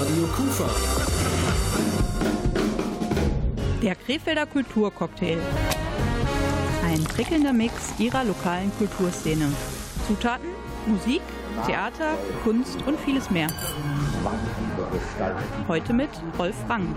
Radio Kufa. Der Krefelder Kulturcocktail. Ein prickelnder Mix ihrer lokalen Kulturszene. Zutaten, Musik, Theater, Kunst und vieles mehr. Heute mit Rolf Rang.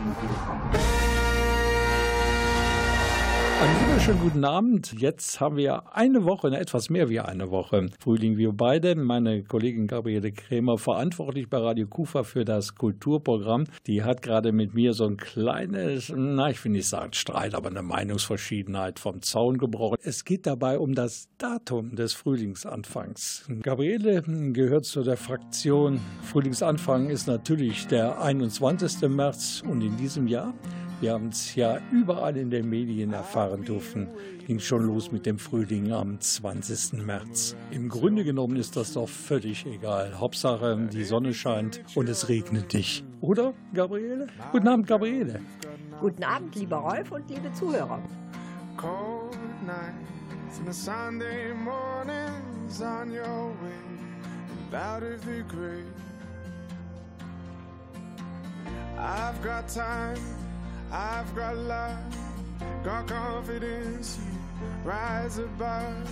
Einen wunderschönen guten Abend. Jetzt haben wir eine Woche, etwas mehr wie eine Woche. Frühling, wir beide. Meine Kollegin Gabriele Krämer, verantwortlich bei Radio Kufa für das Kulturprogramm, die hat gerade mit mir so ein kleines, na, ich will nicht sagen Streit, aber eine Meinungsverschiedenheit vom Zaun gebrochen. Es geht dabei um das Datum des Frühlingsanfangs. Gabriele gehört zu der Fraktion Frühlingsanfang ist natürlich der 21. März und in diesem Jahr wir haben es ja überall in den Medien erfahren dürfen. Ging schon los mit dem Frühling am 20. März. Im Grunde genommen ist das doch völlig egal. Hauptsache, die Sonne scheint und es regnet nicht. Oder, Gabriele? Guten Abend, Gabriele. Guten Abend, lieber Rolf und liebe Zuhörer. Cold nights and a Sunday mornings on your way out of the grave. I've got time. I've got love, got confidence, rise above.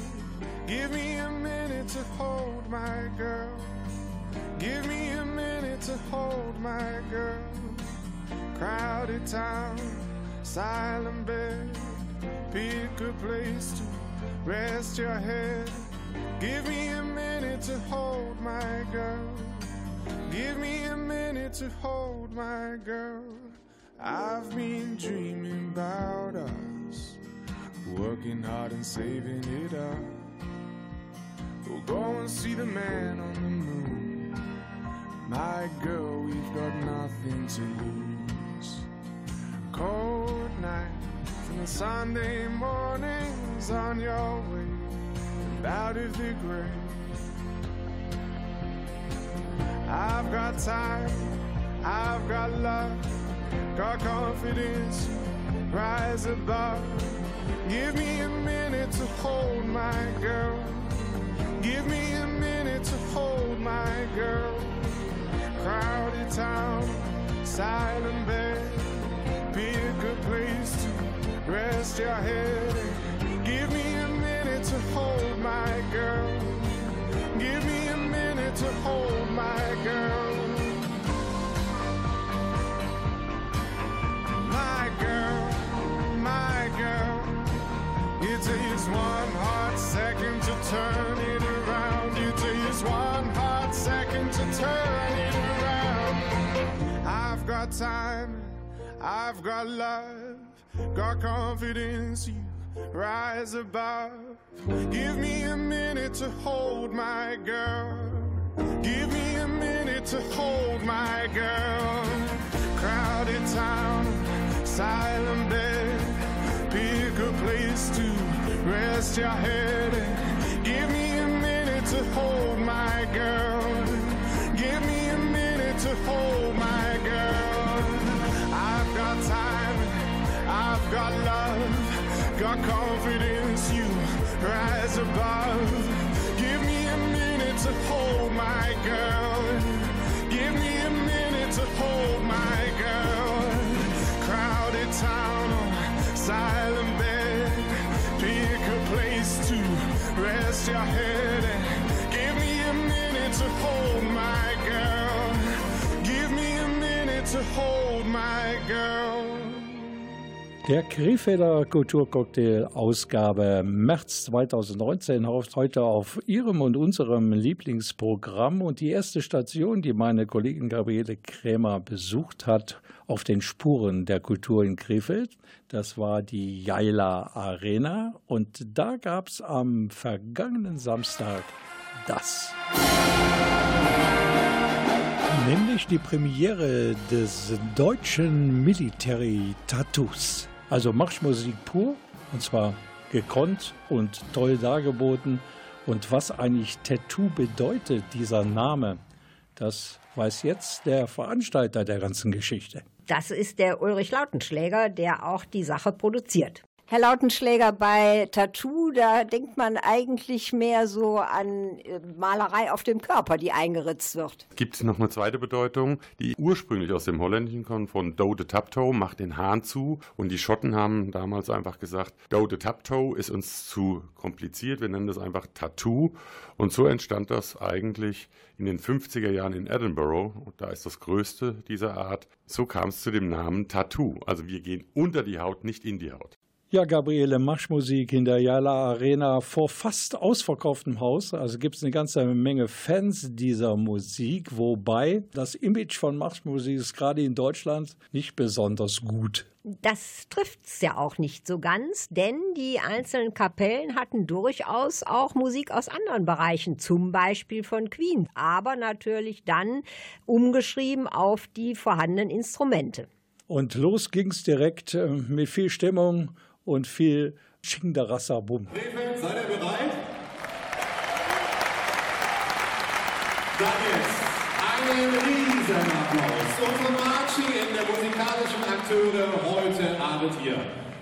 Give me a minute to hold my girl. Give me a minute to hold my girl. Crowded town, silent bed. Pick a place to rest your head. Give me a minute to hold my girl. Give me a minute to hold my girl. I've been dreaming about us, working hard and saving it up. We'll go and see the man on the moon. My girl, we've got nothing to lose. Cold nights and the Sunday mornings on your way out of the grave. I've got time, I've got love got confidence, rise above. Give me a minute to hold my girl. Give me a minute to hold my girl. Crowded town, silent bed. Pick a good place to rest your head. Give me a minute to hold my girl. Give me a minute to hold my girl. My girl, my girl. It takes one hot second to turn it around. It takes one hot second to turn it around. I've got time, I've got love, got confidence. You rise above. Give me a minute to hold my girl. Give me a minute to hold my girl. Crowded town silent bed. Pick a place to rest your head. And Give me a minute to hold my girl. Give me a minute to hold my girl. I've got time, I've got love, got confidence. You rise above. Give me a minute to hold my girl. Give me a minute to hold my girl silent bed. Pick a place to rest your head and give me a minute to hold my girl. Give me a minute to hold my girl. Der Krefelder Kulturcocktail Ausgabe März 2019 hofft heute auf Ihrem und unserem Lieblingsprogramm und die erste Station, die meine Kollegin Gabriele Krämer besucht hat, auf den Spuren der Kultur in Krefeld. Das war die Jaila Arena und da gab es am vergangenen Samstag das. Nämlich die Premiere des deutschen Military Tattoos. Also Marschmusik pur, und zwar gekonnt und toll dargeboten. Und was eigentlich Tattoo bedeutet, dieser Name, das weiß jetzt der Veranstalter der ganzen Geschichte. Das ist der Ulrich Lautenschläger, der auch die Sache produziert. Herr Lautenschläger, bei Tattoo, da denkt man eigentlich mehr so an äh, Malerei auf dem Körper, die eingeritzt wird. Gibt es noch eine zweite Bedeutung, die ursprünglich aus dem Holländischen kommt, von Do de Taptoe, macht den Hahn zu. Und die Schotten haben damals einfach gesagt, Do de Taptoe ist uns zu kompliziert, wir nennen das einfach Tattoo. Und so entstand das eigentlich in den 50er Jahren in Edinburgh. Und da ist das größte dieser Art. So kam es zu dem Namen Tattoo. Also wir gehen unter die Haut, nicht in die Haut. Ja, Gabriele, Marschmusik in der Jala Arena vor fast ausverkauftem Haus. Also gibt es eine ganze Menge Fans dieser Musik, wobei das Image von Marschmusik ist gerade in Deutschland nicht besonders gut. Das trifft's ja auch nicht so ganz, denn die einzelnen Kapellen hatten durchaus auch Musik aus anderen Bereichen, zum Beispiel von Queen, aber natürlich dann umgeschrieben auf die vorhandenen Instrumente. Und los ging's direkt äh, mit viel Stimmung und viel Chingdarassa-Bum. Krefeld, seid ihr bereit? Dann jetzt einen riesen Applaus. Unsere Marchi in der musikalischen Akteure heute Abend hier.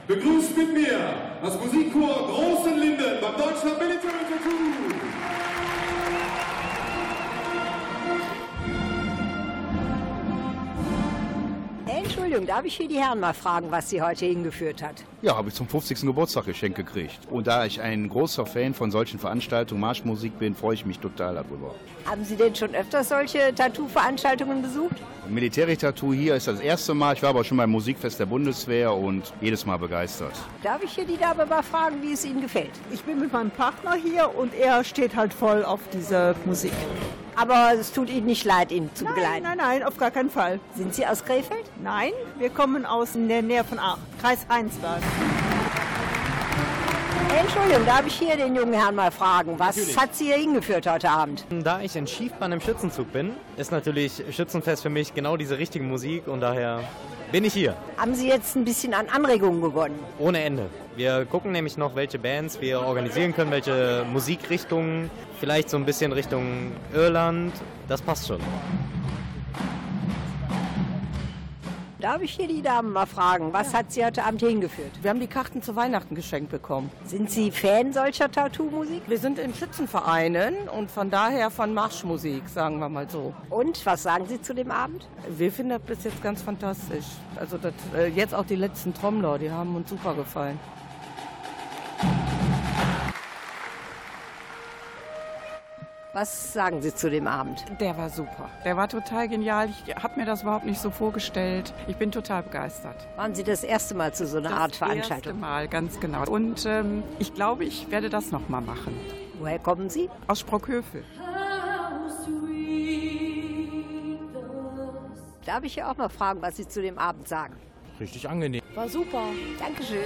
Begrüßt mit mir das Musikchor Großen Linden beim Deutschland Military Tattoo. Entschuldigung, darf ich hier die Herren mal fragen, was Sie heute hingeführt hat? Ja, habe ich zum 50. Geburtstag geschenkt gekriegt. Und da ich ein großer Fan von solchen Veranstaltungen, Marschmusik bin, freue ich mich total darüber. Haben Sie denn schon öfters solche Tattoo-Veranstaltungen besucht? Militärtattoo hier ist das erste Mal. Ich war aber schon beim Musikfest der Bundeswehr und jedes Mal begeistert. Darf ich hier die Dame mal fragen, wie es Ihnen gefällt? Ich bin mit meinem Partner hier und er steht halt voll auf diese Musik. Aber es tut Ihnen nicht leid, ihn zu Nein, begleiten. nein, nein, auf gar keinen Fall. Sind Sie aus Krefeld? Nein, wir kommen aus der Nähe von Aachen, Kreis Rheinsberg. Entschuldigung, darf ich hier den jungen Herrn mal fragen, was hat Sie hier hingeführt heute Abend? Da ich in Schiefbahn im Schützenzug bin, ist natürlich Schützenfest für mich genau diese richtige Musik und daher bin ich hier. Haben Sie jetzt ein bisschen an Anregungen gewonnen? Ohne Ende. Wir gucken nämlich noch, welche Bands wir organisieren können, welche Musikrichtungen, vielleicht so ein bisschen Richtung Irland. Das passt schon. Darf ich hier die Dame mal fragen, was hat Sie heute Abend hingeführt? Wir haben die Karten zu Weihnachten geschenkt bekommen. Sind Sie Fan solcher Tattoo-Musik? Wir sind in Schützenvereinen und von daher von Marschmusik, sagen wir mal so. Und was sagen Sie zu dem Abend? Wir finden das bis jetzt ganz fantastisch. Also das, äh, jetzt auch die letzten Trommler, die haben uns super gefallen. Was sagen Sie zu dem Abend? Der war super. Der war total genial. Ich habe mir das überhaupt nicht so vorgestellt. Ich bin total begeistert. Waren Sie das erste Mal zu so einer das Art Veranstaltung? erste Mal, ganz genau. Und ähm, ich glaube, ich werde das nochmal machen. Woher kommen Sie? Aus Sprockhövel. Darf ich hier auch mal fragen, was Sie zu dem Abend sagen? Richtig angenehm. War super. Dankeschön.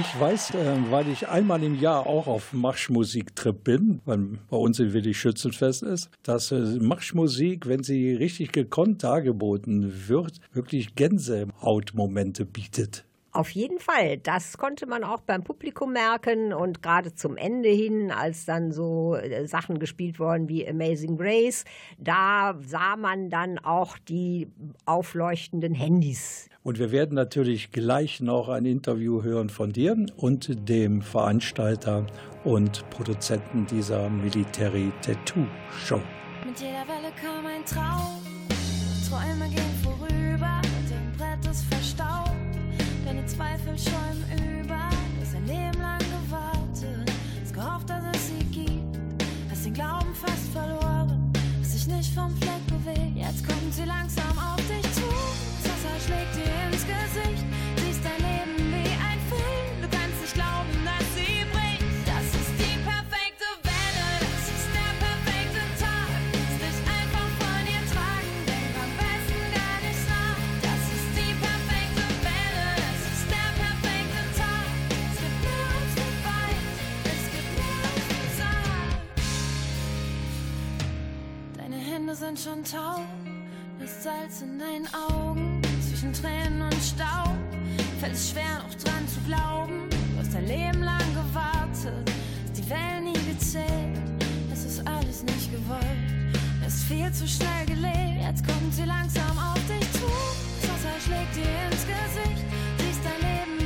Ich weiß, äh, weil ich einmal im Jahr auch auf Marschmusiktrip bin, weil bei uns in Willi Schützenfest ist, dass äh, Marschmusik, wenn sie richtig gekonnt dargeboten wird, wirklich Gänsehautmomente bietet. Auf jeden Fall. Das konnte man auch beim Publikum merken und gerade zum Ende hin, als dann so äh, Sachen gespielt worden wie Amazing Grace, da sah man dann auch die aufleuchtenden Handys. Und wir werden natürlich gleich noch ein Interview hören von dir und dem Veranstalter und Produzenten dieser Military Tattoo Show. Mit jeder Welle kam ein Traum. Träume gehen vorüber, dein Brett ist verstaubt. Deine Zweifel schäumen über. Du hast ein Leben lang gewartet, hast gehofft, dass es sie gibt. Hast den Glauben fast verloren, hast dich nicht vom Fleck sind schon taub, das Salz in deinen Augen, zwischen Tränen und Staub. Fällt es schwer noch dran zu glauben, du hast dein Leben lang gewartet, hast die Wellen nie gezählt. Es ist alles nicht gewollt, ist viel zu schnell gelebt. Jetzt kommt sie langsam auf dich zu. Das Wasser schlägt dir ins Gesicht. Siehst dein Leben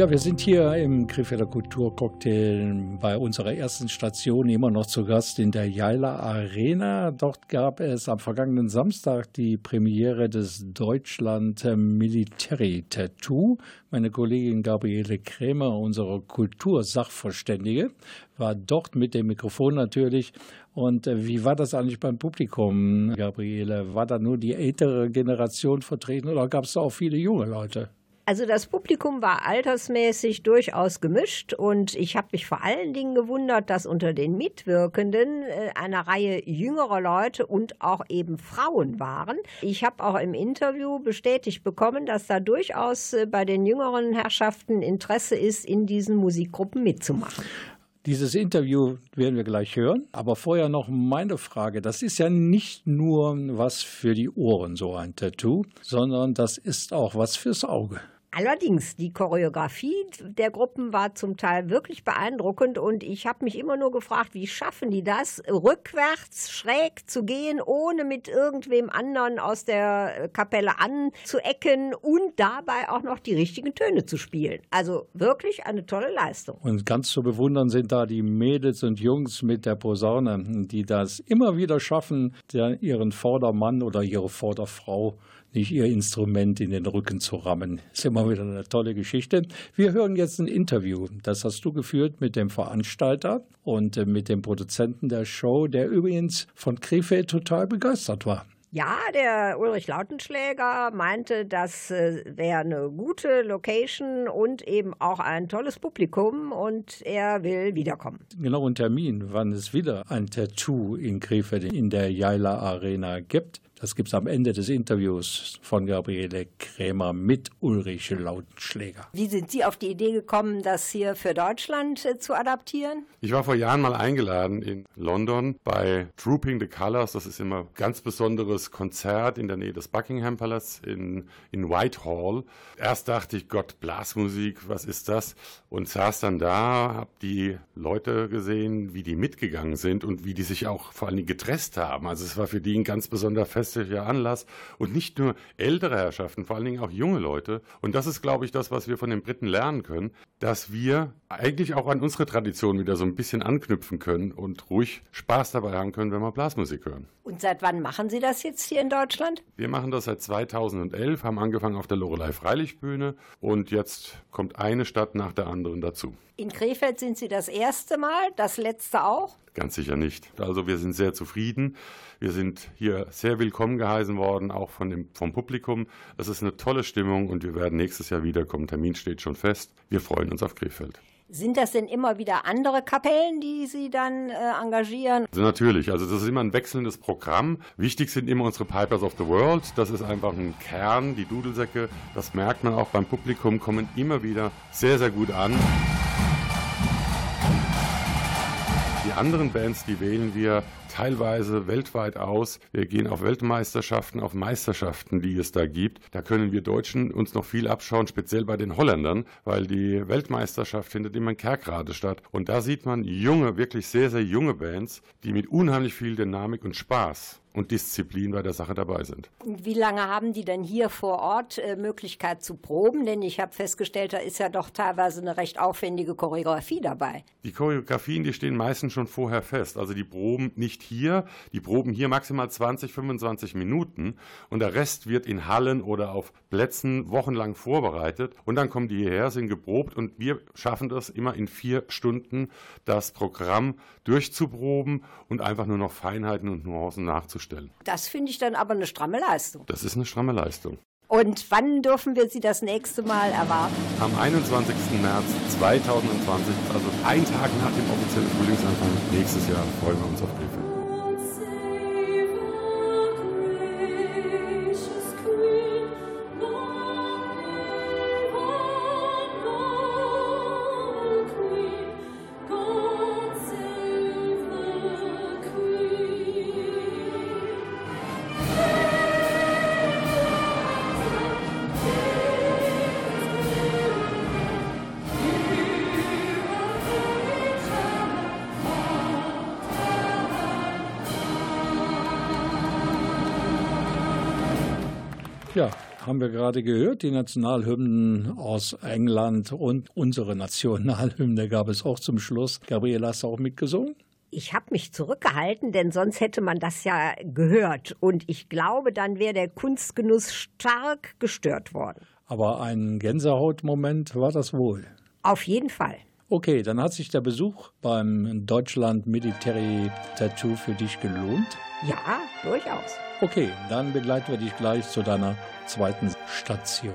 Ja, wir sind hier im Krefelder Kulturcocktail bei unserer ersten Station immer noch zu Gast in der Jaila Arena. Dort gab es am vergangenen Samstag die Premiere des Deutschland Military Tattoo. Meine Kollegin Gabriele Krämer, unsere Kultursachverständige, war dort mit dem Mikrofon natürlich. Und äh, wie war das eigentlich beim Publikum, Gabriele? War da nur die ältere Generation vertreten oder gab es da auch viele junge Leute? Also das Publikum war altersmäßig durchaus gemischt und ich habe mich vor allen Dingen gewundert, dass unter den Mitwirkenden äh, eine Reihe jüngerer Leute und auch eben Frauen waren. Ich habe auch im Interview bestätigt bekommen, dass da durchaus äh, bei den jüngeren Herrschaften Interesse ist, in diesen Musikgruppen mitzumachen. Dieses Interview werden wir gleich hören, aber vorher noch meine Frage. Das ist ja nicht nur was für die Ohren, so ein Tattoo, sondern das ist auch was fürs Auge. Allerdings, die Choreografie der Gruppen war zum Teil wirklich beeindruckend und ich habe mich immer nur gefragt, wie schaffen die das, rückwärts schräg zu gehen, ohne mit irgendwem anderen aus der Kapelle anzuecken und dabei auch noch die richtigen Töne zu spielen. Also wirklich eine tolle Leistung. Und ganz zu bewundern sind da die Mädels und Jungs mit der Posaune, die das immer wieder schaffen, ihren Vordermann oder ihre Vorderfrau nicht ihr Instrument in den Rücken zu rammen. Ist immer wieder eine tolle Geschichte. Wir hören jetzt ein Interview. Das hast du geführt mit dem Veranstalter und äh, mit dem Produzenten der Show, der übrigens von Krefeld total begeistert war. Ja, der Ulrich Lautenschläger meinte, das äh, wäre eine gute Location und eben auch ein tolles Publikum und er will wiederkommen. Genau ein Termin, wann es wieder ein Tattoo in Krefeld in der Jaila Arena gibt. Das gibt es am Ende des Interviews von Gabriele Krämer mit Ulrich Lautenschläger. Wie sind Sie auf die Idee gekommen, das hier für Deutschland äh, zu adaptieren? Ich war vor Jahren mal eingeladen in London bei Trooping the Colors. Das ist immer ein ganz besonderes Konzert in der Nähe des Buckingham Palace in, in Whitehall. Erst dachte ich, Gott, Blasmusik, was ist das? Und saß dann da, hab die Leute gesehen, wie die mitgegangen sind und wie die sich auch vor allen Dingen getresst haben. Also es war für die ein ganz besonderer festlicher Anlass und nicht nur ältere Herrschaften, vor allen Dingen auch junge Leute. Und das ist, glaube ich, das, was wir von den Briten lernen können, dass wir eigentlich auch an unsere Tradition wieder so ein bisschen anknüpfen können und ruhig Spaß dabei haben können, wenn wir Blasmusik hören. Und seit wann machen Sie das jetzt hier in Deutschland? Wir machen das seit 2011, haben angefangen auf der Lorelei Freilichtbühne und jetzt kommt eine Stadt nach der anderen dazu. In Krefeld sind Sie das erste Mal, das letzte auch? Ganz sicher nicht. Also wir sind sehr zufrieden. Wir sind hier sehr willkommen geheißen worden, auch von dem, vom Publikum. Es ist eine tolle Stimmung und wir werden nächstes Jahr wiederkommen. Termin steht schon fest. Wir freuen uns auf Krefeld. Sind das denn immer wieder andere Kapellen, die Sie dann äh, engagieren? Also natürlich, also das ist immer ein wechselndes Programm. Wichtig sind immer unsere Pipers of the World. Das ist einfach ein Kern, die Dudelsäcke. Das merkt man auch beim Publikum, kommen immer wieder sehr, sehr gut an. Die anderen Bands, die wählen wir teilweise weltweit aus. Wir gehen auf Weltmeisterschaften, auf Meisterschaften, die es da gibt. Da können wir Deutschen uns noch viel abschauen, speziell bei den Holländern, weil die Weltmeisterschaft findet immer in Kerkrade statt. Und da sieht man junge, wirklich sehr, sehr junge Bands, die mit unheimlich viel Dynamik und Spaß und Disziplin bei der Sache dabei sind. Wie lange haben die denn hier vor Ort äh, Möglichkeit zu proben? Denn ich habe festgestellt, da ist ja doch teilweise eine recht aufwendige Choreografie dabei. Die Choreografien, die stehen meistens schon vorher fest. Also die proben nicht hier, die proben hier maximal 20, 25 Minuten und der Rest wird in Hallen oder auf Plätzen wochenlang vorbereitet und dann kommen die hierher, sind geprobt und wir schaffen das immer in vier Stunden, das Programm durchzuproben und einfach nur noch Feinheiten und Nuancen nachzustellen. Das finde ich dann aber eine stramme Leistung. Das ist eine stramme Leistung. Und wann dürfen wir Sie das nächste Mal erwarten? Am 21. März 2020, also ein Tag nach dem offiziellen Frühlingsanfang nächstes Jahr, freuen wir uns auf Krefeld. Gerade gehört, die Nationalhymnen aus England und unsere Nationalhymne gab es auch zum Schluss. Gabriele, hast du auch mitgesungen? Ich habe mich zurückgehalten, denn sonst hätte man das ja gehört. Und ich glaube, dann wäre der Kunstgenuss stark gestört worden. Aber ein Gänsehautmoment war das wohl. Auf jeden Fall. Okay, dann hat sich der Besuch beim Deutschland Military Tattoo für dich gelohnt. Ja, durchaus. Okay, dann begleiten wir dich gleich zu deiner zweiten Station.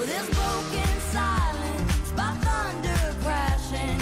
With broken silence, by thunder crashing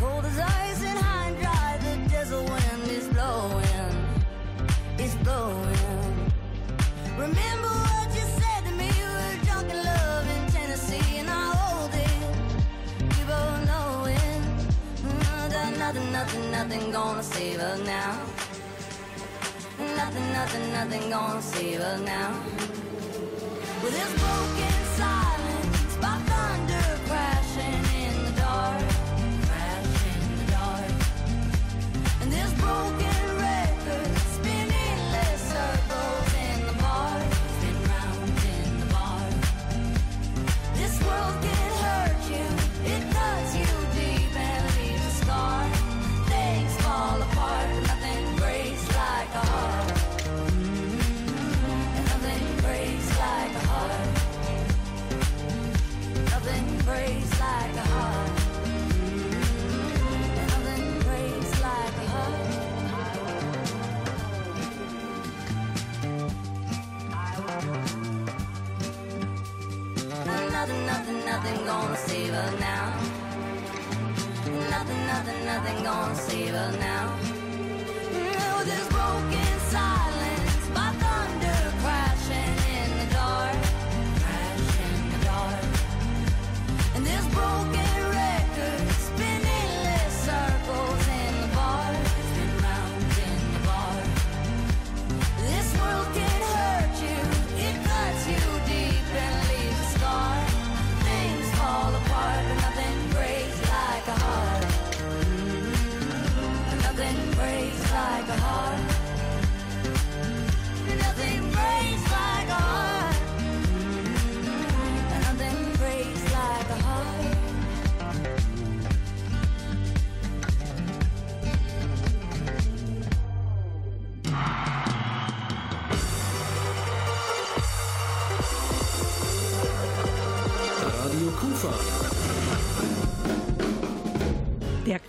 cold as ice and high and dry. The desert wind is blowing, it's blowing. Remember what you said to me? We were drunk in love in Tennessee, and I hold it. We both know it. Mm, nothing, nothing, nothing gonna save us now. Nothing, nothing, nothing gonna save us now. With this broken silence, broken silence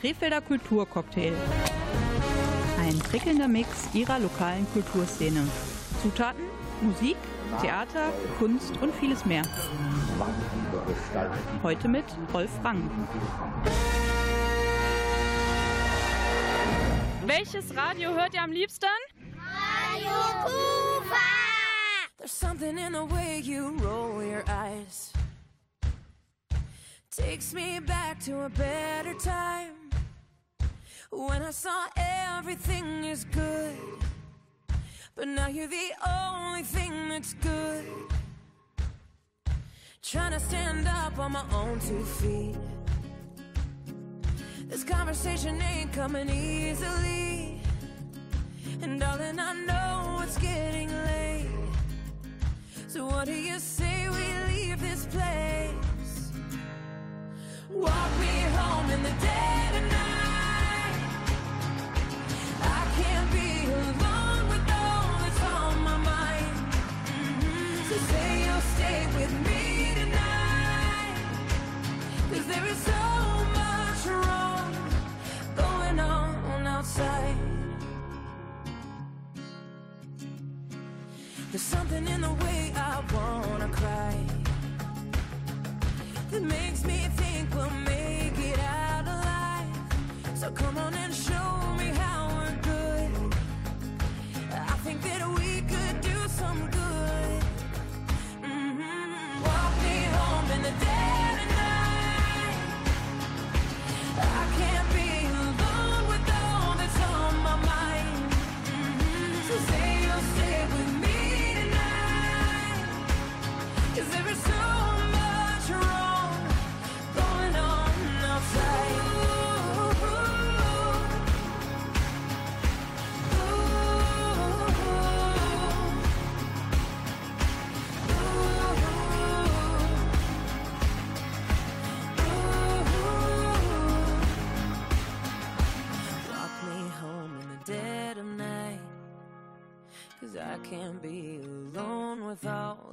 Krefelder Kulturcocktail. Ein prickelnder Mix ihrer lokalen Kulturszene. Zutaten, Musik, Theater, Kunst und vieles mehr. Heute mit Rolf Rang. Welches Radio hört ihr am liebsten? Radio Kufa! There's something in the way you roll your eyes. Takes me back to a better time. When I saw everything is good. But now you're the only thing that's good. Trying to stand up on my own two feet. This conversation ain't coming easily. And darling, I know it's getting late. So what do you say we leave this place? Walk me home in the dead of night. Mm-hmm. There's so much wrong going on outside. There's something in the way I wanna cry that makes me think we'll make it out alive. So come on and show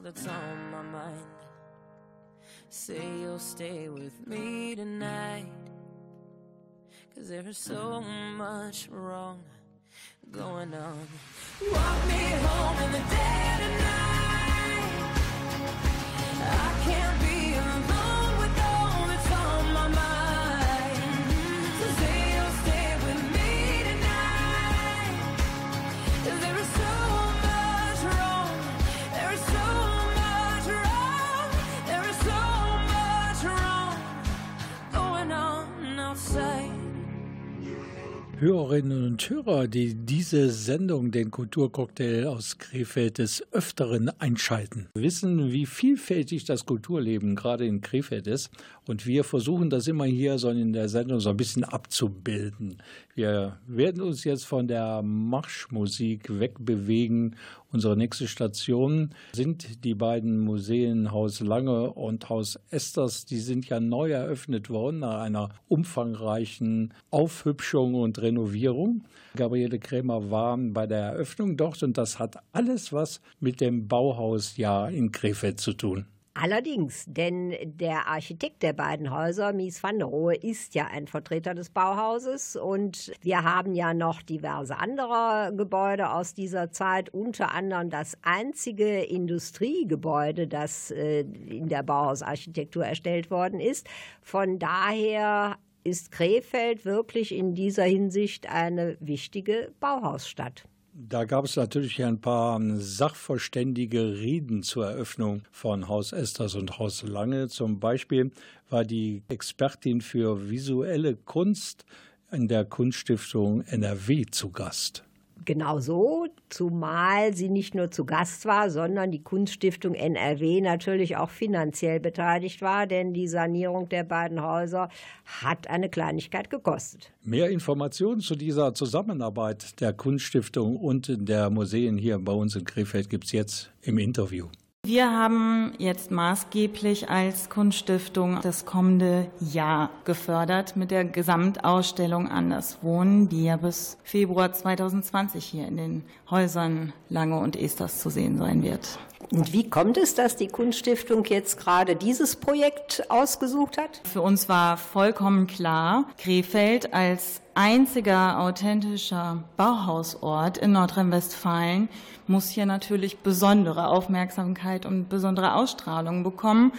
that's on my mind. Say you'll stay with me tonight. Cause there's so much wrong going on. Walk me home in the dead of night. I can't be Hörerinnen und Hörer, die diese Sendung, den Kulturcocktail aus Krefeld, des Öfteren einschalten, wissen, wie vielfältig das Kulturleben gerade in Krefeld ist. Und wir versuchen das immer hier so in der Sendung so ein bisschen abzubilden. Wir werden uns jetzt von der Marschmusik wegbewegen. Unsere nächste Station sind die beiden Museen Haus Lange und Haus Esters. Die sind ja neu eröffnet worden nach einer umfangreichen Aufhübschung und Renovierung. Gabriele Krämer war bei der Eröffnung dort und das hat alles was mit dem Bauhausjahr in Krefeld zu tun. Allerdings, denn der Architekt der beiden Häuser, Mies van der Rohe, ist ja ein Vertreter des Bauhauses und wir haben ja noch diverse andere Gebäude aus dieser Zeit, unter anderem das einzige Industriegebäude, das äh, in der Bauhausarchitektur erstellt worden ist. Von daher ist Krefeld wirklich in dieser Hinsicht eine wichtige Bauhausstadt. Da gab es natürlich ein paar sachverständige Reden zur Eröffnung von Haus Esters und Haus Lange. Zum Beispiel war die Expertin für visuelle Kunst in der Kunststiftung NRW zu Gast. Genau so, zumal sie nicht nur zu Gast war, sondern die Kunststiftung NRW natürlich auch finanziell beteiligt war, denn die Sanierung der beiden Häuser hat eine Kleinigkeit gekostet. Mehr Informationen zu dieser Zusammenarbeit der Kunststiftung und der Museen hier bei uns in Krefeld gibt es jetzt im Interview. Wir haben jetzt maßgeblich als Kunststiftung das kommende Jahr gefördert mit der Gesamtausstellung Anders Wohnen, die ja bis Februar 2020 hier in den Häusern Lange und Esters zu sehen sein wird. Und wie kommt es, dass die Kunststiftung jetzt gerade dieses Projekt ausgesucht hat? Für uns war vollkommen klar, Krefeld als einziger authentischer Bauhausort in Nordrhein-Westfalen muss hier natürlich besondere Aufmerksamkeit und besondere Ausstrahlung bekommen.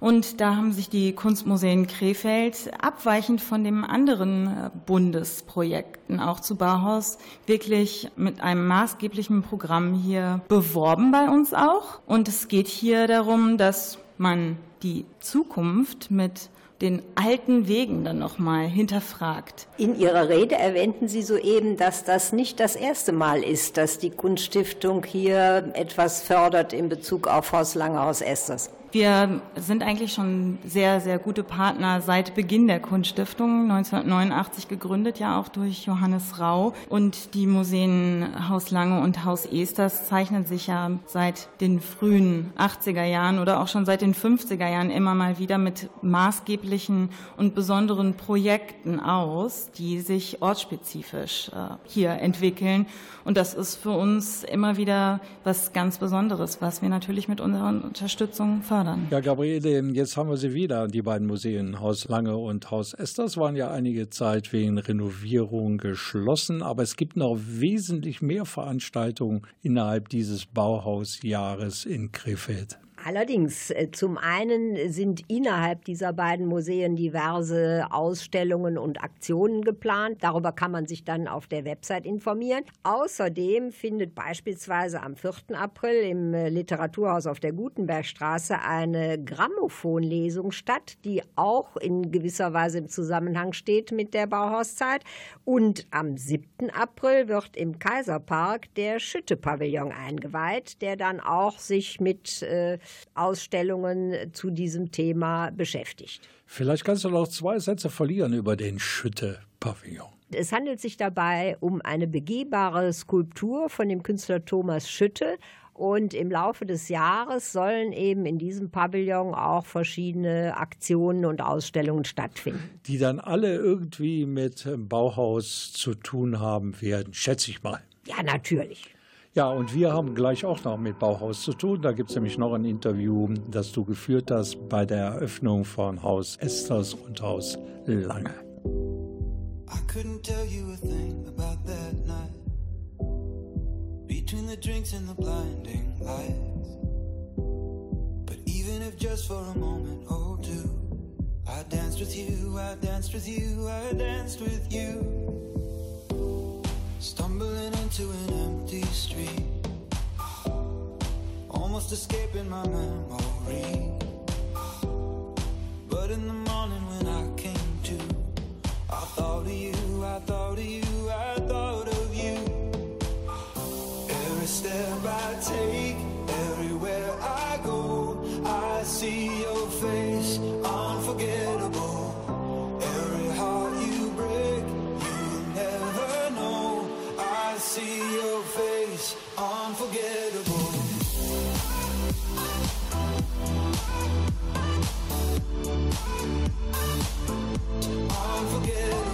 Und da haben sich die Kunstmuseen Krefeld abweichend von den anderen äh, Bundesprojekten auch zu Bauhaus wirklich mit einem maßgeblichen Programm hier beworben bei uns auch. Und es geht hier darum, dass man die Zukunft mit den alten Wegen dann nochmal hinterfragt. In Ihrer Rede erwähnten Sie soeben, dass das nicht das erste Mal ist, dass die Kunststiftung hier etwas fördert in Bezug auf Haus Langehaus Esters. Wir sind eigentlich schon sehr, sehr gute Partner seit Beginn der Kunststiftung, 1989 gegründet, ja auch durch Johannes Rau. Und die Museen Haus Lange und Haus Esters zeichnen sich ja seit den frühen 80er Jahren oder auch schon seit den 50er Jahren immer mal wieder mit maßgeblichen und besonderen Projekten aus, die sich ortsspezifisch äh, hier entwickeln. Und das ist für uns immer wieder was ganz Besonderes, was wir natürlich mit unserer Unterstützung fördern fördern. Ja, Gabriele, jetzt haben wir sie wieder, die beiden Museen, Haus Lange und Haus Esters, waren ja einige Zeit wegen Renovierung geschlossen, aber es gibt noch wesentlich mehr Veranstaltungen innerhalb dieses Bauhausjahres in Krefeld. Allerdings, äh, zum einen sind innerhalb dieser beiden Museen diverse Ausstellungen und Aktionen geplant. Darüber kann man sich dann auf der Website informieren. Außerdem findet beispielsweise am 4. April im äh, Literaturhaus auf der Gutenbergstraße eine Grammophonlesung statt, die auch in gewisser Weise im Zusammenhang steht mit der Bauhauszeit. Und am 7. April wird im Kaiserpark der Schütte-Pavillon eingeweiht, der dann auch sich mit äh, Ausstellungen zu diesem Thema beschäftigt. Vielleicht kannst du noch zwei Sätze verlieren über den Schütte-Pavillon. Es handelt sich dabei um eine begehbare Skulptur von dem Künstler Thomas Schütte. Und im Laufe des Jahres sollen eben in diesem Pavillon auch verschiedene Aktionen und Ausstellungen stattfinden. Die dann alle irgendwie mit Bauhaus zu tun haben werden, schätze ich mal. Ja, natürlich. Ja, und wir haben gleich auch noch mit Bauhaus zu tun. Da gibt es nämlich noch ein Interview, das du geführt hast bei der Eröffnung von Haus Esters und Haus Lange. I couldn't tell you a thing about that night Between the drinks and the blinding lights But even if just for a moment or two I danced with you, I danced with you, I danced with you Stumbling into an empty street. Almost escaping my memory. But in the morning when I came to I thought of you, I thought of you, I thought of you. Every step I take, see your face, unforgettable. Unforgettable.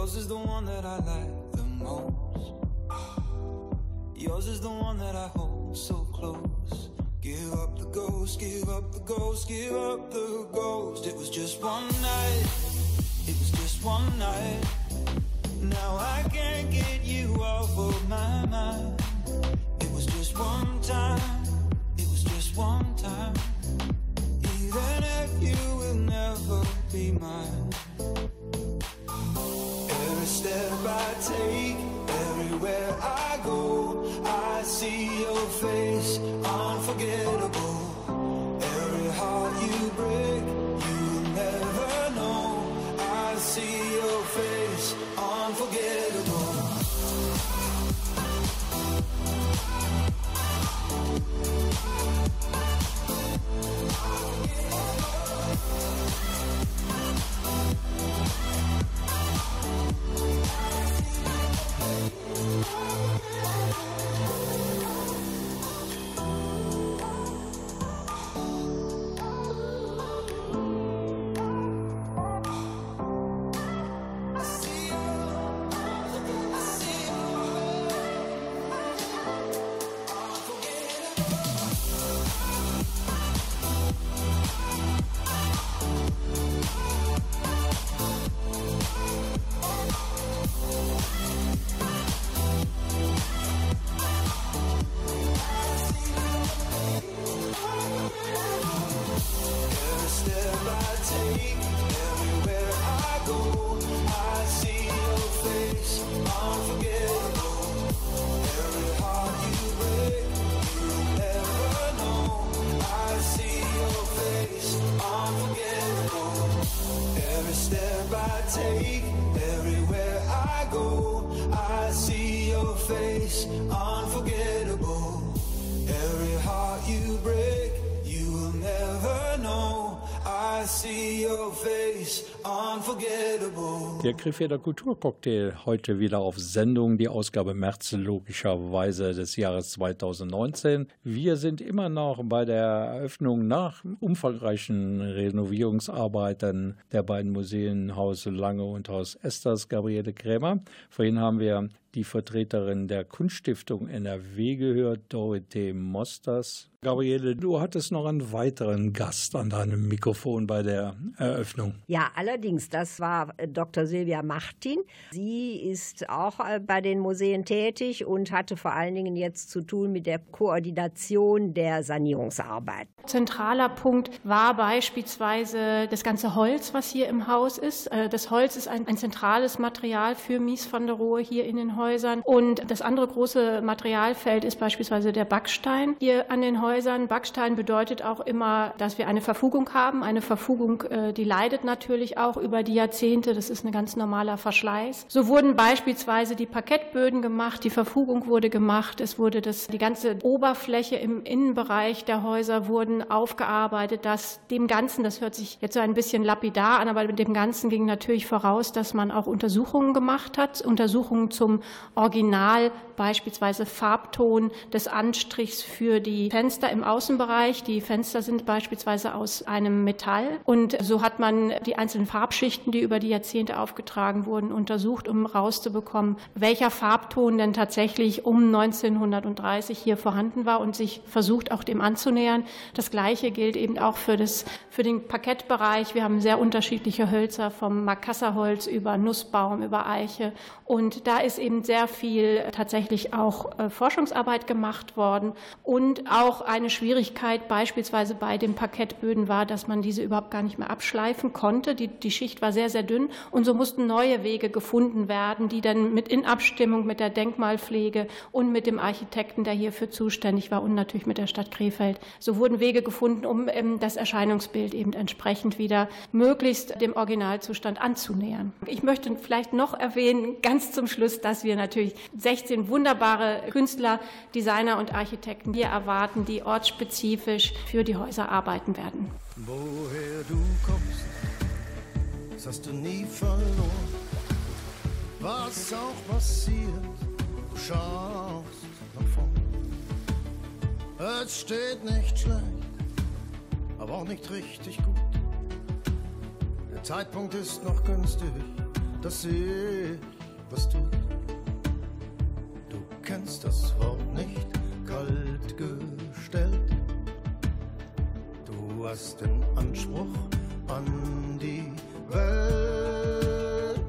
Yours is the one that I like the most. Ah. Yours is the one that I hold so close. Give up the ghost, give up the ghost, give up the ghost. It was just one night, it was just one night. Face, unforgettable. Every heart you break, you will never know. I see your face, unforgettable. Der Krefelder Kulturcocktail heute wieder auf Sendung, die Ausgabe März logischerweise des Jahres 2019. Wir sind immer noch bei der Eröffnung nach umfangreichen Renovierungsarbeiten der beiden Museen Haus Lange und Haus Esters, Gabriele Krämer. Vorhin haben wir die Vertreterin der Kunststiftung NRW gehört, Dorothee Mosters. Gabriele, du hattest noch einen weiteren Gast an deinem Mikrofon bei der Eröffnung. Ja, allerdings, das war äh, Dr. Silvia Martin. Sie ist auch äh, bei den Museen tätig und hatte vor allen Dingen jetzt zu tun mit der Koordination der Sanierungsarbeit. Zentraler Punkt war beispielsweise das ganze Holz, was hier im Haus ist. Äh, Das Holz ist ein, ein zentrales Material für Mies van der Rohe hier in den Häusern. Und das andere große Materialfeld ist beispielsweise der Backstein hier an den Häusern. Backstein bedeutet auch immer, dass wir eine Verfugung haben. Eine Verfugung, äh, die leidet natürlich auch über die Jahrzehnte. Das ist ein ganz normaler Verschleiß. So wurden beispielsweise die Parkettböden gemacht, die Verfugung wurde gemacht. Es wurde das, die ganze Oberfläche im Innenbereich der Häuser wurden aufgearbeitet. Das dem Ganzen, das hört sich jetzt so ein bisschen lapidar an, aber mit dem Ganzen ging natürlich voraus, dass man auch Untersuchungen gemacht hat. Untersuchungen zum Original, beispielsweise Farbton des Anstrichs für die Fenster im Außenbereich. Die Fenster sind beispielsweise aus einem Metall. Und so hat man die einzelnen Farbschichten, die über die Jahrzehnte aufgetragen wurden, untersucht, um rauszubekommen, welcher Farbton denn tatsächlich um 1930 hier vorhanden war und sich versucht, auch dem anzunähern. Das Gleiche gilt eben auch für, das, für den Parkettbereich. Wir haben sehr unterschiedliche Hölzer, vom Makasserholz über Nussbaum, über Eiche. Und da ist eben sehr viel tatsächlich auch äh, Forschungsarbeit gemacht worden. Und auch eine Schwierigkeit beispielsweise bei den Parkettböden war, dass man diese überhaupt gar nicht mehr abschleifen konnte. Die, die Schicht war sehr, sehr dünn. Und so mussten neue Wege gefunden werden, die dann mit in Abstimmung mit der Denkmalpflege und mit dem Architekten, der hierfür zuständig war, und natürlich mit der Stadt Krefeld. So wurden Wege gefunden, um ähm, das Erscheinungsbild eben entsprechend wieder möglichst dem Originalzustand anzunähern. Ich möchte vielleicht noch erwähnen, ganz zum Schluss, dass wir natürlich 16 wunderbare Künstler, Designer und Architekten hier erwarten, die ortsspezifisch für die Häuser arbeiten werden. Woher du kommst, das hast du nie verloren. Was auch passiert, du schaust nach vorn. Es steht nicht schlecht, aber auch nicht richtig gut. Der Zeitpunkt ist noch günstig, dass ich was tut. Kennst das Wort nicht, kalt gestellt. Du hast den Anspruch an die Welt,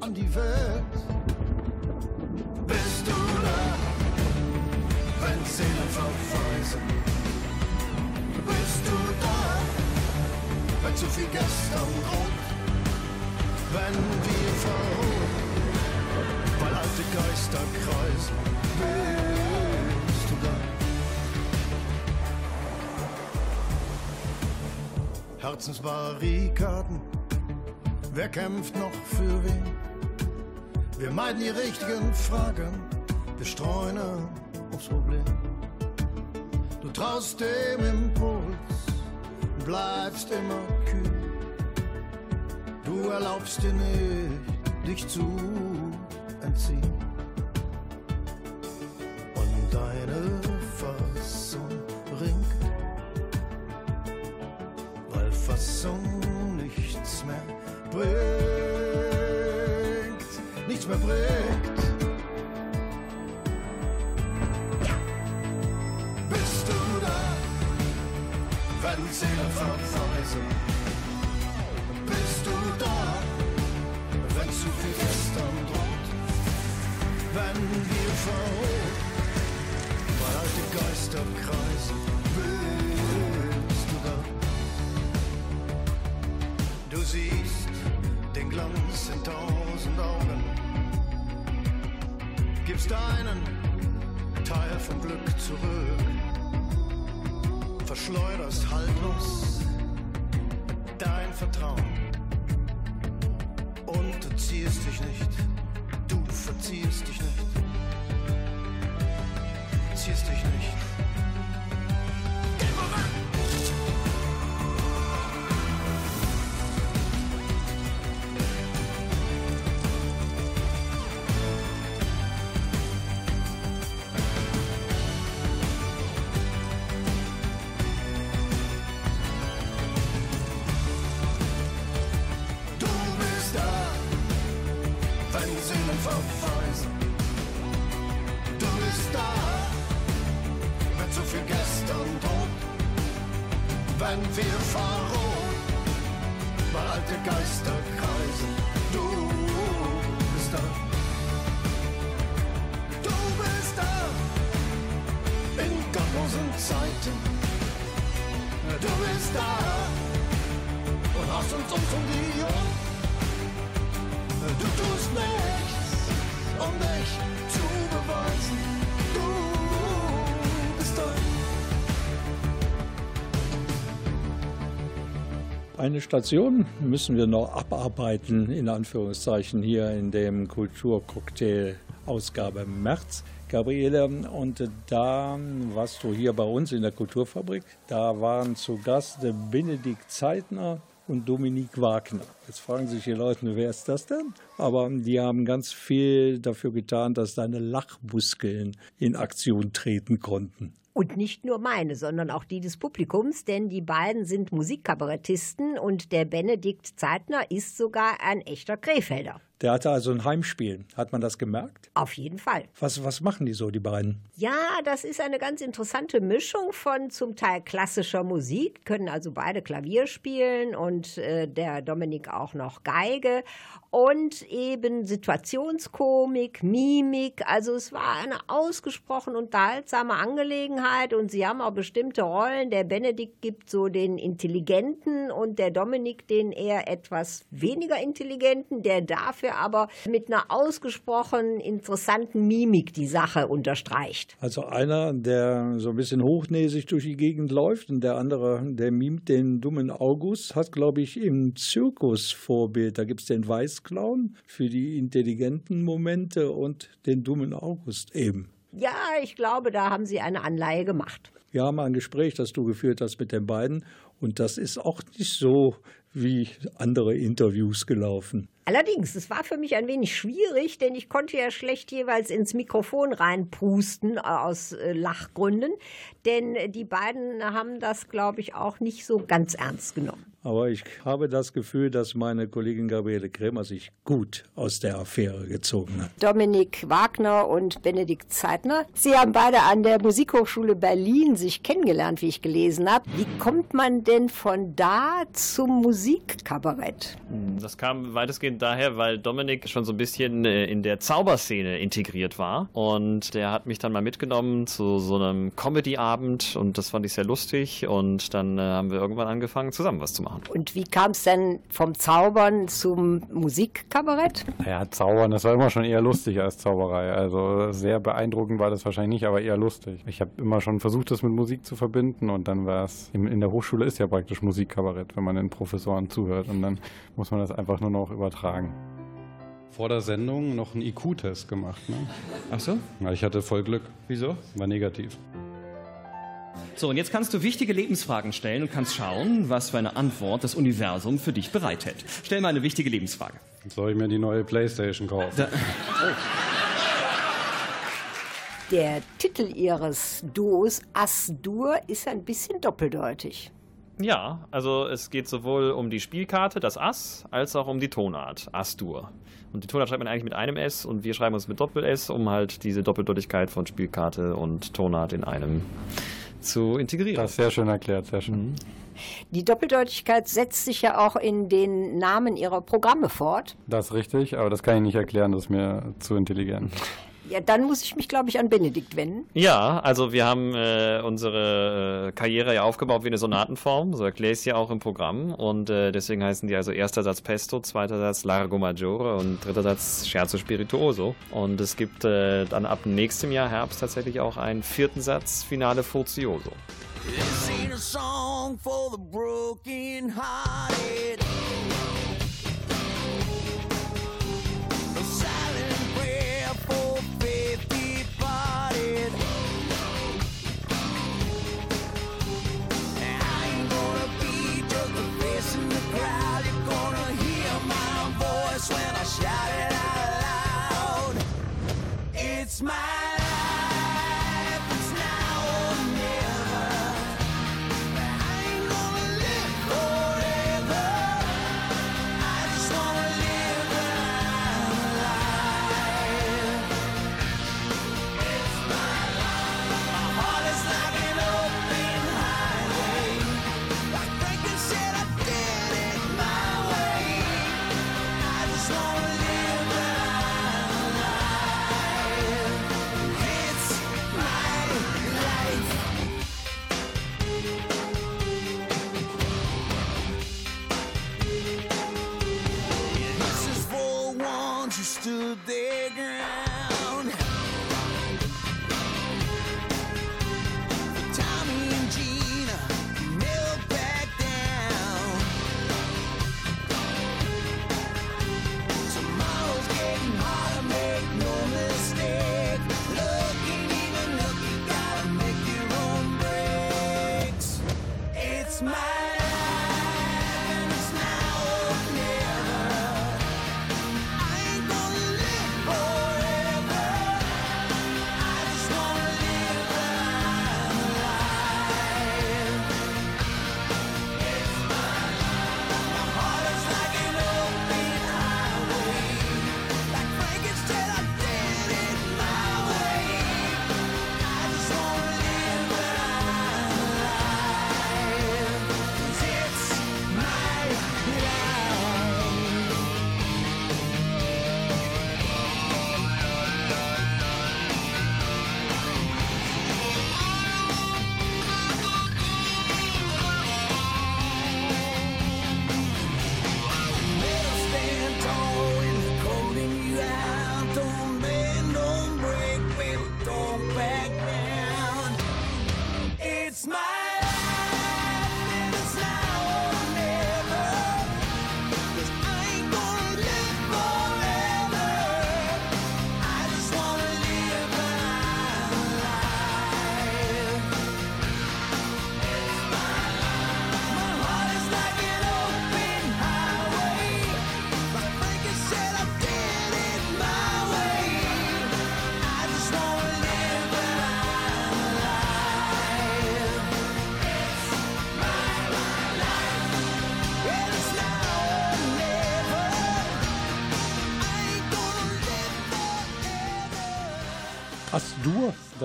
an die Welt. Bist du da, wenn Seelen verweisen? Bist du da, wenn zu viel gestern droht? Wenn wir verrohen, weil alte Geister kreisen? Bist du da? Herzensbarrikaden, wer kämpft noch für wen? Wir meiden die richtigen Fragen, wir streuen aufs Problem. Du traust dem Impuls, bleibst immer kühl. Du erlaubst dir nicht, dich zu see. Wenn wir Eine Station müssen wir noch abarbeiten, in Anführungszeichen, hier in dem Kulturcocktail Ausgabe März. Gabriele, und da warst du hier bei uns in der Kulturfabrik. Da waren zu Gast Benedikt Zeitner und Dominik Wagner. Jetzt fragen sich die Leute, wer ist das denn? Aber die haben ganz viel dafür getan, dass deine Lachmuskeln in Aktion treten konnten. Und nicht nur meine, sondern auch die des Publikums, denn die beiden sind Musikkabarettisten und der Benedikt Zeitner ist sogar ein echter Krefelder. Der hatte also ein Heimspiel. Hat man das gemerkt? Auf jeden Fall. Was, was machen die so, die beiden? Ja, das ist eine ganz interessante Mischung von zum Teil klassischer Musik, können also beide Klavier spielen und äh, der Dominik auch noch Geige und eben Situationskomik, Mimik. Also es war eine ausgesprochen unterhaltsame Angelegenheit und sie haben auch bestimmte Rollen. Der Benedikt gibt so den Intelligenten und der Dominik den eher etwas weniger Intelligenten, der dafür aber mit einer ausgesprochen interessanten Mimik die Sache unterstreicht. Also einer, der so ein bisschen hochnäsig durch die Gegend läuft und der andere, der mimt den dummen August, hat, glaube ich, im Zirkus Vorbild. Da gibt es den Weißclown für die intelligenten Momente und den dummen August eben. Ja, ich glaube, da haben sie eine Anleihe gemacht. Wir haben ein Gespräch, das du geführt hast mit den beiden und das ist auch nicht so wie andere Interviews gelaufen. Allerdings, es war für mich ein wenig schwierig, denn ich konnte ja schlecht jeweils ins Mikrofon reinpusten äh, aus äh, Lachgründen, denn die beiden haben das, glaube ich, auch nicht so ganz ernst genommen. Aber ich habe das Gefühl, dass meine Kollegin Gabriele Krämer sich gut aus der Affäre gezogen hat. Dominik Wagner und Benedikt Zeitner. Sie haben beide an der Musikhochschule Berlin sich kennengelernt, wie ich gelesen habe. Wie kommt man denn von da zum Musikkabarett? Das kam weitestgehend daher, weil Dominik schon so ein bisschen äh, in der Zauberszene integriert war. Und der hat mich dann mal mitgenommen zu so einem Comedy-Abend und das fand ich sehr lustig. Und dann äh, haben wir irgendwann angefangen, zusammen was zu machen. Und wie kam es denn vom Zaubern zum Musikkabarett? Ja, Zaubern, das war immer schon eher lustig als Zauberei. Also sehr beeindruckend war das wahrscheinlich nicht, aber eher lustig. Ich habe immer schon versucht, das mit Musik zu verbinden und dann war es, in der Hochschule ist ja praktisch Musikkabarett, wenn man den Professoren zuhört und dann muss man das einfach nur noch übertragen. Vor der Sendung noch einen IQ-Test gemacht. Ne? Ach so? Ja, ich hatte voll Glück. Wieso? War negativ. So, und jetzt kannst du wichtige Lebensfragen stellen und kannst schauen, was für eine Antwort das Universum für dich bereithält. Stell mal eine wichtige Lebensfrage. Soll ich mir die neue Playstation kaufen? Da, Der Titel ihres Duos As-Dur ist ein bisschen doppeldeutig. Ja, also es geht sowohl um die Spielkarte, das Ass, als auch um die Tonart, As-Dur. Und die Tonart schreibt man eigentlich mit einem S und wir schreiben uns mit Doppel-S, um halt diese Doppeldeutigkeit von Spielkarte und Tonart in einem zu integrieren. Das ist sehr schön erklärt, sehr schön. Die Doppeldeutigkeit setzt sich ja auch in den Namen ihrer Programme fort. Das ist richtig, aber das kann ich nicht erklären, das ist mir zu intelligent. Ja, dann muss ich mich, glaube ich, an Benedikt wenden. Ja, also wir haben äh, unsere äh, Karriere ja aufgebaut wie eine Sonatenform, so erkläre ich es ja auch im Programm. Und äh, deswegen heißen die also erster Satz Pesto, zweiter Satz Largo Maggiore und dritter Satz Scherzo Spirituoso. Und es gibt äh, dann ab nächstem Jahr Herbst tatsächlich auch einen vierten Satz Finale Furcioso. This ain't a song for the broken hearted. smile.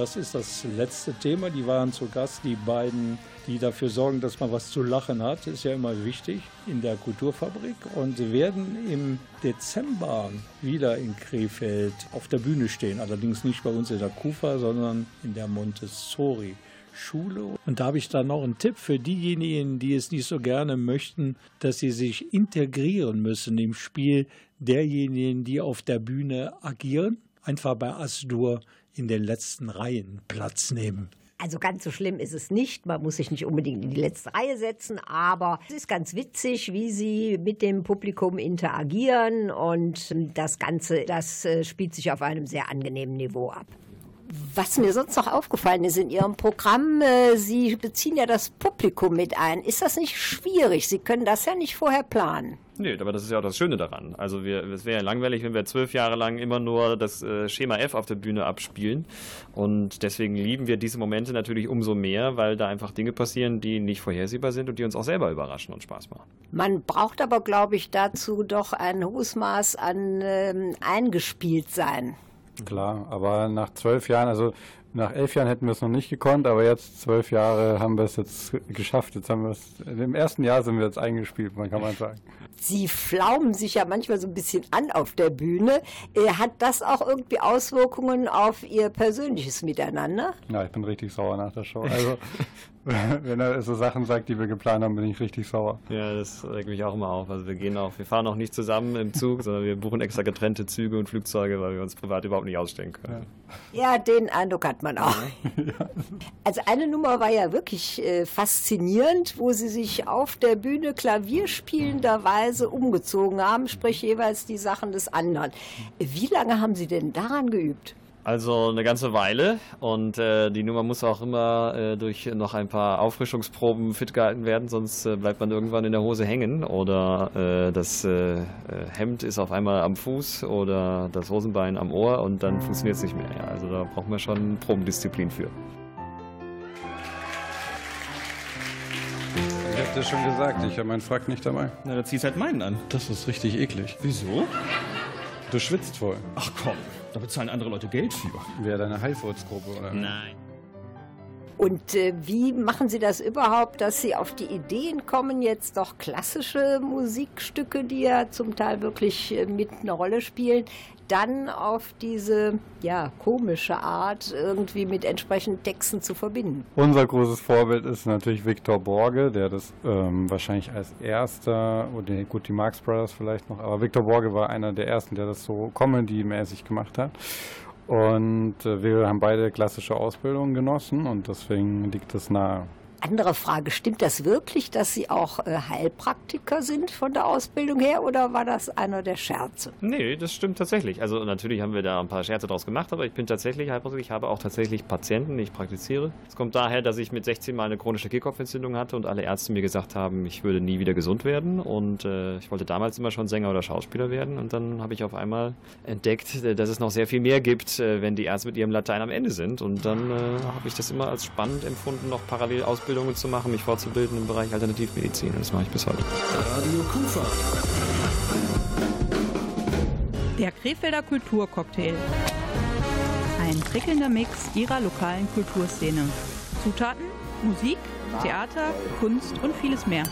Das ist das letzte Thema. Die waren zu Gast, die beiden, die dafür sorgen, dass man was zu lachen hat. Ist ja immer wichtig in der Kulturfabrik. Und sie werden im Dezember wieder in Krefeld auf der Bühne stehen. Allerdings nicht bei uns in der Kufa, sondern in der Montessori. Schule. Und da habe ich dann noch einen Tipp für diejenigen, die es nicht so gerne möchten, dass sie sich integrieren müssen im Spiel derjenigen, die auf der Bühne agieren. Einfach bei Asdur in den letzten Reihen Platz nehmen. Also ganz so schlimm ist es nicht. Man muss sich nicht unbedingt in die letzte Reihe setzen, aber es ist ganz witzig, wie sie mit dem Publikum interagieren und das Ganze, das äh, spielt sich auf einem sehr angenehmen Niveau ab. Was mir sonst noch aufgefallen ist in Ihrem Programm, äh, Sie beziehen ja das Publikum mit ein. Ist das nicht schwierig? Sie können das ja nicht vorher planen. Nö, aber das ist ja auch das Schöne daran. Also wir, es wäre ja langweilig, wenn wir zwölf Jahre lang immer nur das äh, Schema F auf der Bühne abspielen. Und deswegen lieben wir diese Momente natürlich umso mehr, weil da einfach Dinge passieren, die nicht vorhersehbar sind und die uns auch selber überraschen und Spaß machen. Man braucht aber, glaube ich, dazu doch ein hohes Maß an ähm, Eingespieltsein. Klar, aber nach zwölf Jahren, also nach elf Jahren hätten wir es noch nicht gekonnt, aber jetzt zwölf Jahre haben wir es jetzt geschafft. Jetzt haben wir es, im ersten Jahr sind wir jetzt eingespielt, man kann man sagen. Sie flaumen sich ja manchmal so ein bisschen an auf der Bühne. Äh, Hat das auch irgendwie Auswirkungen auf Ihr persönliches Miteinander? Ja, ich bin richtig sauer nach der Show. Also, wenn er so Sachen sagt, die wir geplant haben, bin ich richtig sauer. Ja, das regt mich auch immer auf. Also wir gehen auch, wir fahren auch nicht zusammen im Zug, sondern wir buchen extra getrennte Züge und Flugzeuge, weil wir uns privat überhaupt nicht ausstellen können. Ja, den Eindruck hat man auch. Also eine Nummer war ja wirklich äh, faszinierend, wo Sie sich auf der Bühne klavierspielenderweise umgezogen haben, sprich jeweils die Sachen des anderen. Wie lange haben Sie denn daran geübt? Also eine ganze Weile und äh, die Nummer muss auch immer äh, durch noch ein paar Auffrischungsproben fit gehalten werden, sonst äh, bleibt man irgendwann in der Hose hängen oder äh, das äh, äh, Hemd ist auf einmal am Fuß oder das Hosenbein am Ohr und dann funktioniert es nicht mehr. Ja, also da braucht man schon Probendisziplin für. Ich hab dir schon gesagt, ich habe meinen Frack nicht dabei. Na, da ziehst halt meinen an. Das ist richtig eklig. Wieso? Du schwitzt voll. Ach komm, da bezahlen andere Leute Geld für. Wäre deine Highfoods-Gruppe, oder? Nein. Und äh, wie machen Sie das überhaupt, dass Sie auf die Ideen kommen, jetzt doch klassische Musikstücke, die ja zum Teil wirklich äh, mit einer Rolle spielen, dann auf diese ja, komische Art irgendwie mit entsprechenden Texten zu verbinden? Unser großes Vorbild ist natürlich Viktor Borge, der das ähm, wahrscheinlich als erster, oder gut, die Marx Brothers vielleicht noch, aber Viktor Borge war einer der ersten, der das so Comedy-mäßig gemacht hat. Und äh, wir haben beide klassische Ausbildung genossen und deswegen liegt das nahe. Andere Frage, stimmt das wirklich, dass Sie auch äh, Heilpraktiker sind von der Ausbildung her oder war das einer der Scherze? Nee, das stimmt tatsächlich. Also natürlich haben wir da ein paar Scherze draus gemacht, aber ich bin tatsächlich Heilpraktiker. Ich habe auch tatsächlich Patienten, die ich praktiziere. Es kommt daher, dass ich mit 16 mal eine chronische Kehlkopfentzündung hatte und alle Ärzte mir gesagt haben, ich würde nie wieder gesund werden. Und äh, ich wollte damals immer schon Sänger oder Schauspieler werden. Und dann habe ich auf einmal entdeckt, äh, dass es noch sehr viel mehr gibt, äh, wenn die Ärzte mit ihrem Latein am Ende sind. Und dann äh, habe ich das immer als spannend empfunden, noch parallel Ausbildungen zu machen, mich fortzubilden im Bereich Alternativmedizin. Und das mache ich bis heute. Radio Kufa. Der Krefelder Kulturcocktail. Ein prickelnder Mix ihrer lokalen Kulturszene. Zutaten, Musik, Theater, Kunst und vieles mehr.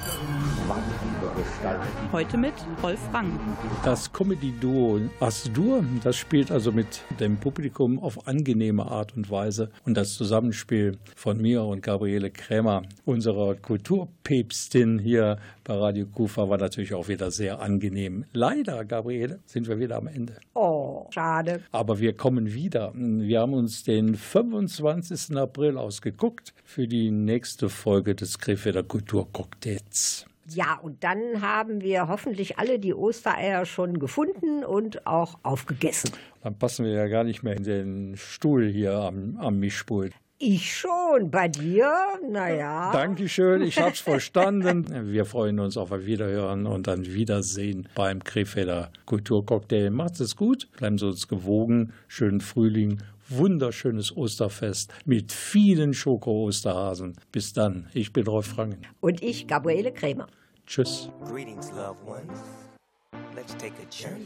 Heute mit Rolf Rang. Das Comedy-Duo Asdur, das spielt also mit dem Publikum auf angenehme Art und Weise. Und das Zusammenspiel von mir und Gabriele Krämer, unserer Kulturpäpstin hier bei Radio Kufa, war natürlich auch wieder sehr angenehm. Leider, Gabriele, sind wir wieder am Ende. Oh, schade. Aber wir kommen wieder. Wir haben uns den 25. April ausgeguckt für die nächste Folge des Krefelder Kulturcocktails. Ja, und dann haben wir hoffentlich alle die Ostereier schon gefunden und auch aufgegessen. Dann passen wir ja gar nicht mehr in den Stuhl hier am, am Mischpult. Ich schon, bei dir? Naja. Dankeschön, ich hab's verstanden. Wir freuen uns auf ein Wiederhören und ein Wiedersehen beim Krefelder Kulturcocktail. Macht's es gut, bleiben Sie uns gewogen. Schönen Frühling, wunderschönes Osterfest mit vielen Schoko-Osterhasen. Bis dann, ich bin Rolf Frangen. Und ich, Gabriele Krämer. Tschüss. Greetings, loved ones. Let's take a journey.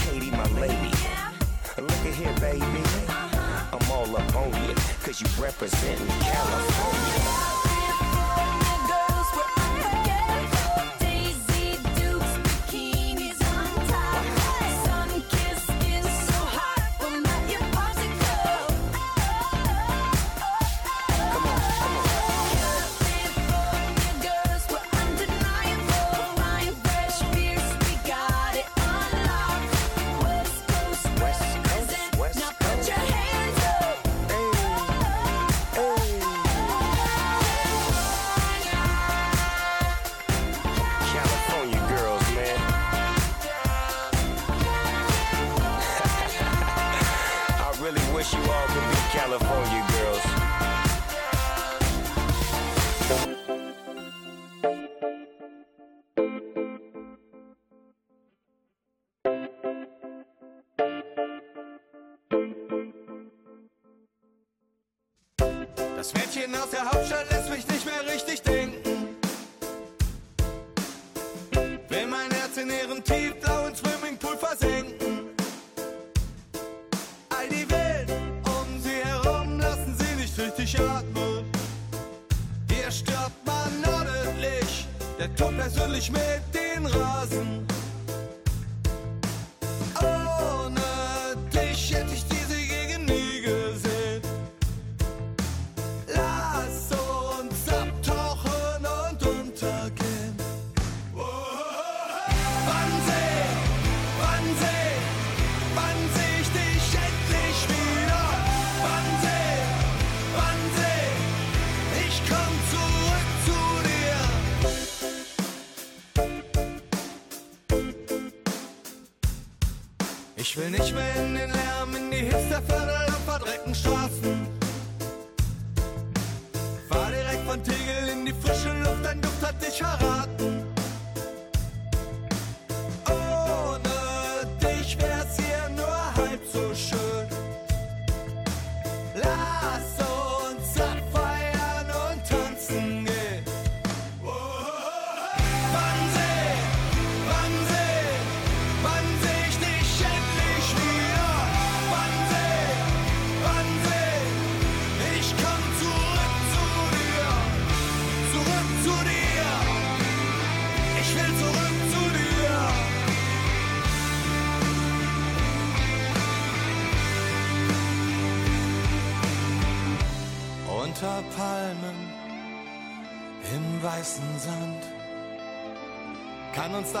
my lady. Look at here, baby. I'm all up on you, cause you representing California.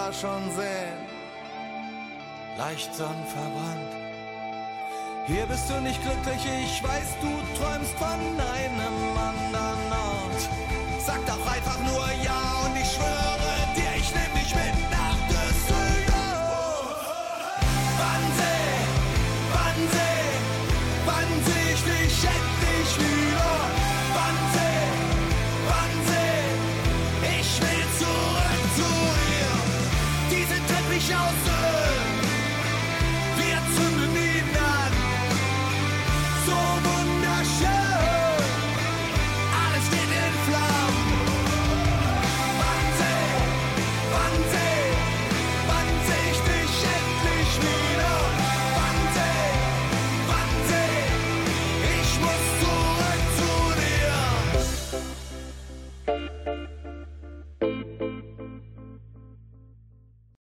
Wasser schon sehen. Leicht sonnenverbrannt. Hier bist du nicht glücklich, ich weiß, du träumst von einem anderen Ort. Sag doch einfach nur ja und ich schwöre dir, ich nehm dich mit.